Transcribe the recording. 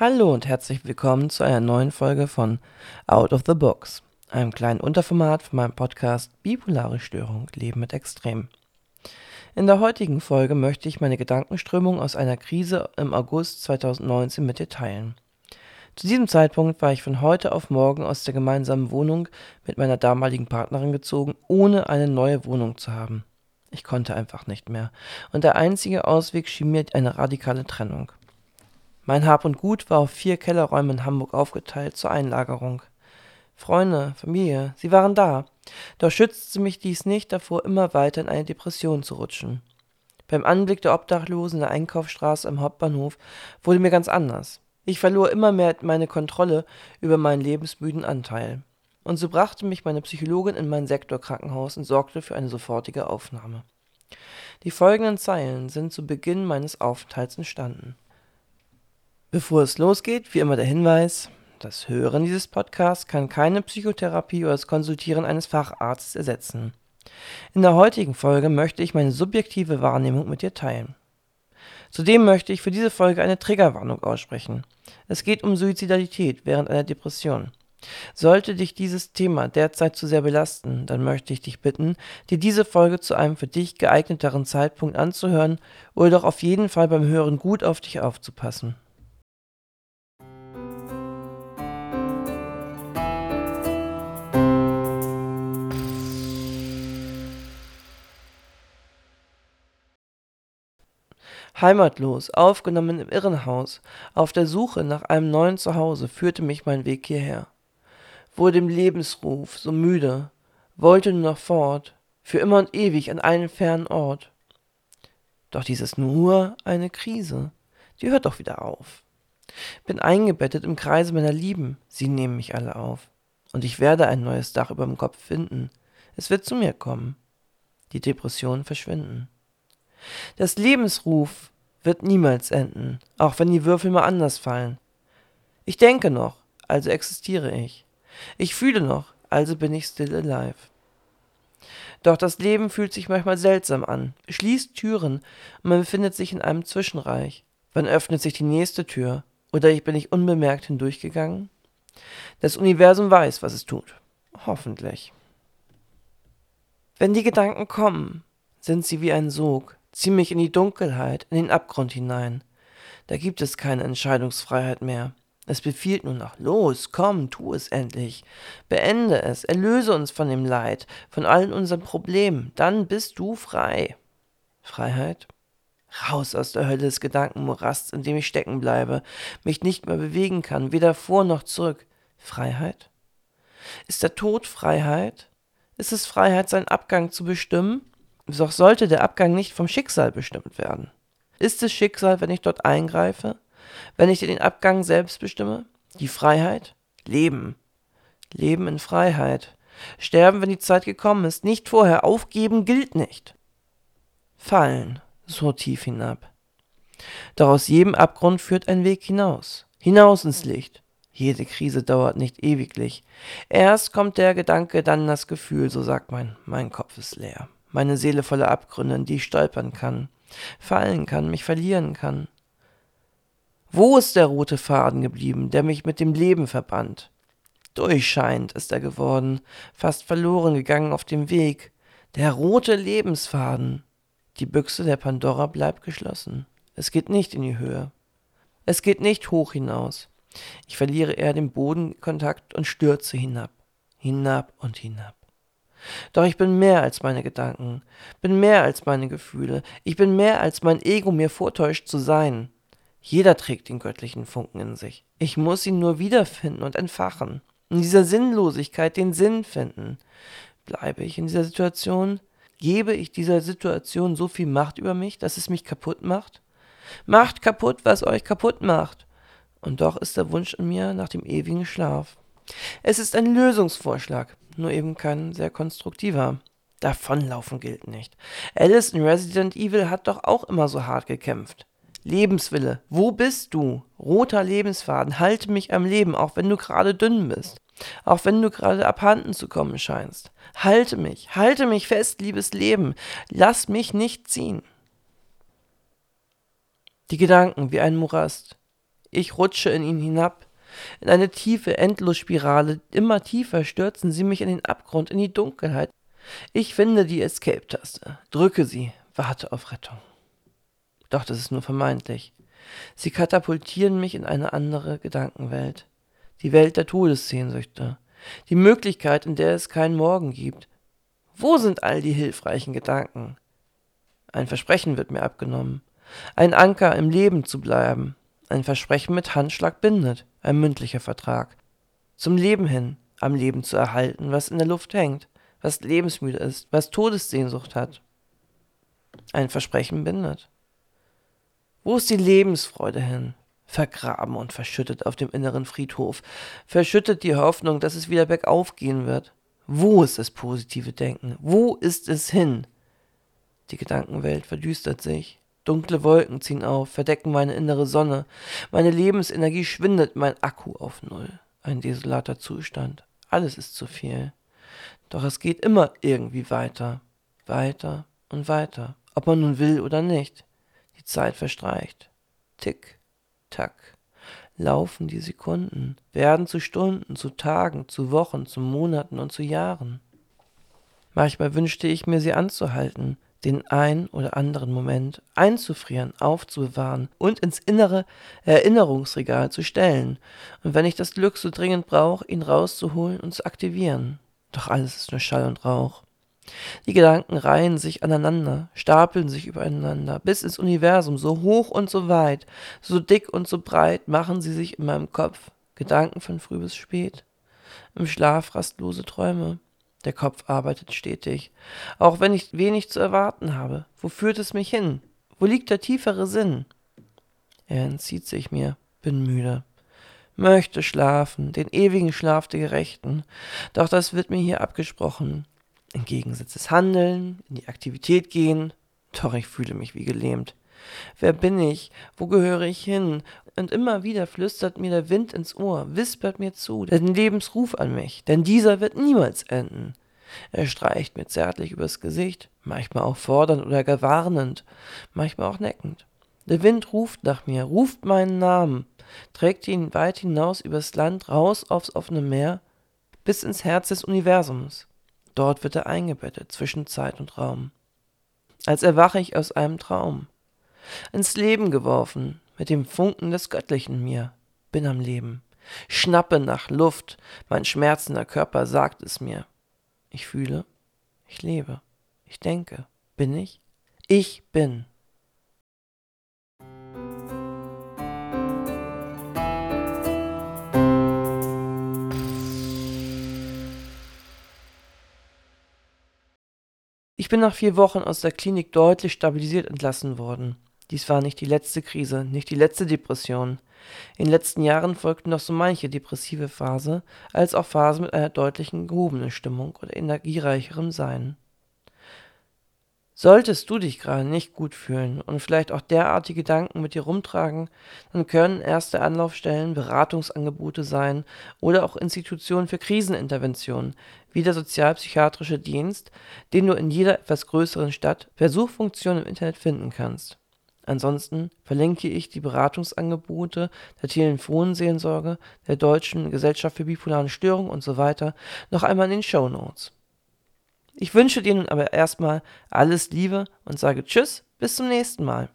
Hallo und herzlich willkommen zu einer neuen Folge von Out of the Box, einem kleinen Unterformat von meinem Podcast Bipolare Störung Leben mit Extrem. In der heutigen Folge möchte ich meine Gedankenströmung aus einer Krise im August 2019 mit dir teilen. Zu diesem Zeitpunkt war ich von heute auf morgen aus der gemeinsamen Wohnung mit meiner damaligen Partnerin gezogen, ohne eine neue Wohnung zu haben. Ich konnte einfach nicht mehr, und der einzige Ausweg schien mir eine radikale Trennung. Mein Hab und Gut war auf vier Kellerräume in Hamburg aufgeteilt zur Einlagerung. Freunde, Familie, sie waren da, doch schützte mich dies nicht davor, immer weiter in eine Depression zu rutschen. Beim Anblick der Obdachlosen in der Einkaufsstraße am Hauptbahnhof wurde mir ganz anders. Ich verlor immer mehr meine Kontrolle über meinen lebensmüden Anteil. Und so brachte mich meine Psychologin in mein Sektorkrankenhaus und sorgte für eine sofortige Aufnahme. Die folgenden Zeilen sind zu Beginn meines Aufenthalts entstanden. Bevor es losgeht, wie immer der Hinweis, das Hören dieses Podcasts kann keine Psychotherapie oder das Konsultieren eines Facharztes ersetzen. In der heutigen Folge möchte ich meine subjektive Wahrnehmung mit dir teilen. Zudem möchte ich für diese Folge eine Triggerwarnung aussprechen. Es geht um Suizidalität während einer Depression. Sollte dich dieses Thema derzeit zu sehr belasten, dann möchte ich dich bitten, dir diese Folge zu einem für dich geeigneteren Zeitpunkt anzuhören oder doch auf jeden Fall beim Hören gut auf dich aufzupassen. Heimatlos, aufgenommen im Irrenhaus, auf der Suche nach einem neuen Zuhause, führte mich mein Weg hierher. Wurde im Lebensruf so müde, wollte nur noch fort, für immer und ewig an einen fernen Ort. Doch dies ist nur eine Krise, die hört doch wieder auf. Bin eingebettet im Kreise meiner Lieben, sie nehmen mich alle auf. Und ich werde ein neues Dach über dem Kopf finden. Es wird zu mir kommen. Die Depressionen verschwinden. Das Lebensruf wird niemals enden, auch wenn die Würfel mal anders fallen. Ich denke noch, also existiere ich. Ich fühle noch, also bin ich still alive. Doch das Leben fühlt sich manchmal seltsam an, schließt Türen und man befindet sich in einem Zwischenreich. Wann öffnet sich die nächste Tür? Oder ich bin nicht unbemerkt hindurchgegangen? Das Universum weiß, was es tut. Hoffentlich. Wenn die Gedanken kommen, sind sie wie ein Sog, Zieh mich in die Dunkelheit, in den Abgrund hinein. Da gibt es keine Entscheidungsfreiheit mehr. Es befiehlt nur noch, los, komm, tu es endlich. Beende es, erlöse uns von dem Leid, von allen unseren Problemen, dann bist du frei. Freiheit? Raus aus der Hölle des Gedankenmorasts, in dem ich stecken bleibe, mich nicht mehr bewegen kann, weder vor noch zurück. Freiheit? Ist der Tod Freiheit? Ist es Freiheit, seinen Abgang zu bestimmen? Doch sollte der Abgang nicht vom Schicksal bestimmt werden. Ist es Schicksal, wenn ich dort eingreife? Wenn ich den Abgang selbst bestimme? Die Freiheit? Leben. Leben in Freiheit. Sterben, wenn die Zeit gekommen ist. Nicht vorher. Aufgeben gilt nicht. Fallen. So tief hinab. Doch aus jedem Abgrund führt ein Weg hinaus. Hinaus ins Licht. Jede Krise dauert nicht ewiglich. Erst kommt der Gedanke, dann das Gefühl, so sagt man, mein Kopf ist leer meine Seele voller Abgründe, in die ich stolpern kann, fallen kann, mich verlieren kann. Wo ist der rote Faden geblieben, der mich mit dem Leben verband? Durchscheinend ist er geworden, fast verloren gegangen auf dem Weg. Der rote Lebensfaden. Die Büchse der Pandora bleibt geschlossen. Es geht nicht in die Höhe. Es geht nicht hoch hinaus. Ich verliere eher den Bodenkontakt und stürze hinab, hinab und hinab. Doch ich bin mehr als meine Gedanken, bin mehr als meine Gefühle, ich bin mehr als mein Ego mir vortäuscht zu sein. Jeder trägt den göttlichen Funken in sich. Ich muss ihn nur wiederfinden und entfachen. In dieser Sinnlosigkeit den Sinn finden. Bleibe ich in dieser Situation? Gebe ich dieser Situation so viel Macht über mich, dass es mich kaputt macht? Macht kaputt, was euch kaputt macht. Und doch ist der Wunsch in mir nach dem ewigen Schlaf. Es ist ein Lösungsvorschlag, nur eben kein sehr konstruktiver. Davonlaufen gilt nicht. Alice in Resident Evil hat doch auch immer so hart gekämpft. Lebenswille, wo bist du? Roter Lebensfaden, halte mich am Leben, auch wenn du gerade dünn bist. Auch wenn du gerade abhanden zu kommen scheinst. Halte mich, halte mich fest, liebes Leben. Lass mich nicht ziehen. Die Gedanken wie ein Morast. Ich rutsche in ihn hinab, in eine tiefe Endlosspirale. Immer tiefer stürzen sie mich in den Abgrund, in die Dunkelheit. Ich finde die Escape-Taste, drücke sie, warte auf Rettung. Doch das ist nur vermeintlich. Sie katapultieren mich in eine andere Gedankenwelt. Die Welt der Todessehnsüchte. Die Möglichkeit, in der es keinen Morgen gibt. Wo sind all die hilfreichen Gedanken? Ein Versprechen wird mir abgenommen. Ein Anker im Leben zu bleiben. Ein Versprechen mit Handschlag bindet. Ein mündlicher Vertrag. Zum Leben hin, am Leben zu erhalten, was in der Luft hängt, was lebensmüde ist, was Todessehnsucht hat. Ein Versprechen bindet. Wo ist die Lebensfreude hin? Vergraben und verschüttet auf dem inneren Friedhof, verschüttet die Hoffnung, dass es wieder bergauf gehen wird. Wo ist das positive Denken? Wo ist es hin? Die Gedankenwelt verdüstert sich. Dunkle Wolken ziehen auf, verdecken meine innere Sonne. Meine Lebensenergie schwindet, mein Akku auf Null. Ein desolater Zustand. Alles ist zu viel. Doch es geht immer irgendwie weiter. Weiter und weiter. Ob man nun will oder nicht. Die Zeit verstreicht. Tick, tack. Laufen die Sekunden, werden zu Stunden, zu Tagen, zu Wochen, zu Monaten und zu Jahren. Manchmal wünschte ich mir, sie anzuhalten, den ein oder anderen Moment einzufrieren, aufzubewahren und ins innere Erinnerungsregal zu stellen, und wenn ich das Glück so dringend brauche, ihn rauszuholen und zu aktivieren. Doch alles ist nur Schall und Rauch. Die Gedanken reihen sich aneinander, stapeln sich übereinander, bis ins Universum, so hoch und so weit, so dick und so breit machen sie sich in meinem Kopf, Gedanken von früh bis spät, im Schlaf rastlose Träume. Der Kopf arbeitet stetig, auch wenn ich wenig zu erwarten habe. Wo führt es mich hin? Wo liegt der tiefere Sinn? Er entzieht sich mir, bin müde möchte schlafen, den ewigen Schlaf der Gerechten, doch das wird mir hier abgesprochen im Gegensatz des Handeln, in die Aktivität gehen, doch ich fühle mich wie gelähmt. Wer bin ich? Wo gehöre ich hin? Und immer wieder flüstert mir der Wind ins Ohr, wispert mir zu, den Lebensruf an mich, denn dieser wird niemals enden. Er streicht mir zärtlich übers Gesicht, manchmal auch fordernd oder gar warnend, manchmal auch neckend. Der Wind ruft nach mir, ruft meinen Namen, trägt ihn weit hinaus übers Land, raus aufs offene Meer, bis ins Herz des Universums. Dort wird er eingebettet zwischen Zeit und Raum. Als erwache ich aus einem Traum. Ins Leben geworfen, mit dem Funken des Göttlichen mir, bin am Leben. Schnappe nach Luft, mein schmerzender Körper sagt es mir. Ich fühle, ich lebe, ich denke. Bin ich? Ich bin. Ich bin nach vier Wochen aus der Klinik deutlich stabilisiert entlassen worden. Dies war nicht die letzte Krise, nicht die letzte Depression. In den letzten Jahren folgten noch so manche depressive Phase, als auch Phasen mit einer deutlichen gehobenen Stimmung oder energiereicherem Sein. Solltest du dich gerade nicht gut fühlen und vielleicht auch derartige Gedanken mit dir rumtragen, dann können erste Anlaufstellen Beratungsangebote sein oder auch Institutionen für Krisenintervention, wie der sozialpsychiatrische Dienst, den du in jeder etwas größeren Stadt per Suchfunktion im Internet finden kannst. Ansonsten verlinke ich die Beratungsangebote der Telefonseelsorge, der Deutschen Gesellschaft für bipolare Störungen und so weiter noch einmal in den Show Notes. Ich wünsche dir nun aber erstmal alles Liebe und sage Tschüss, bis zum nächsten Mal.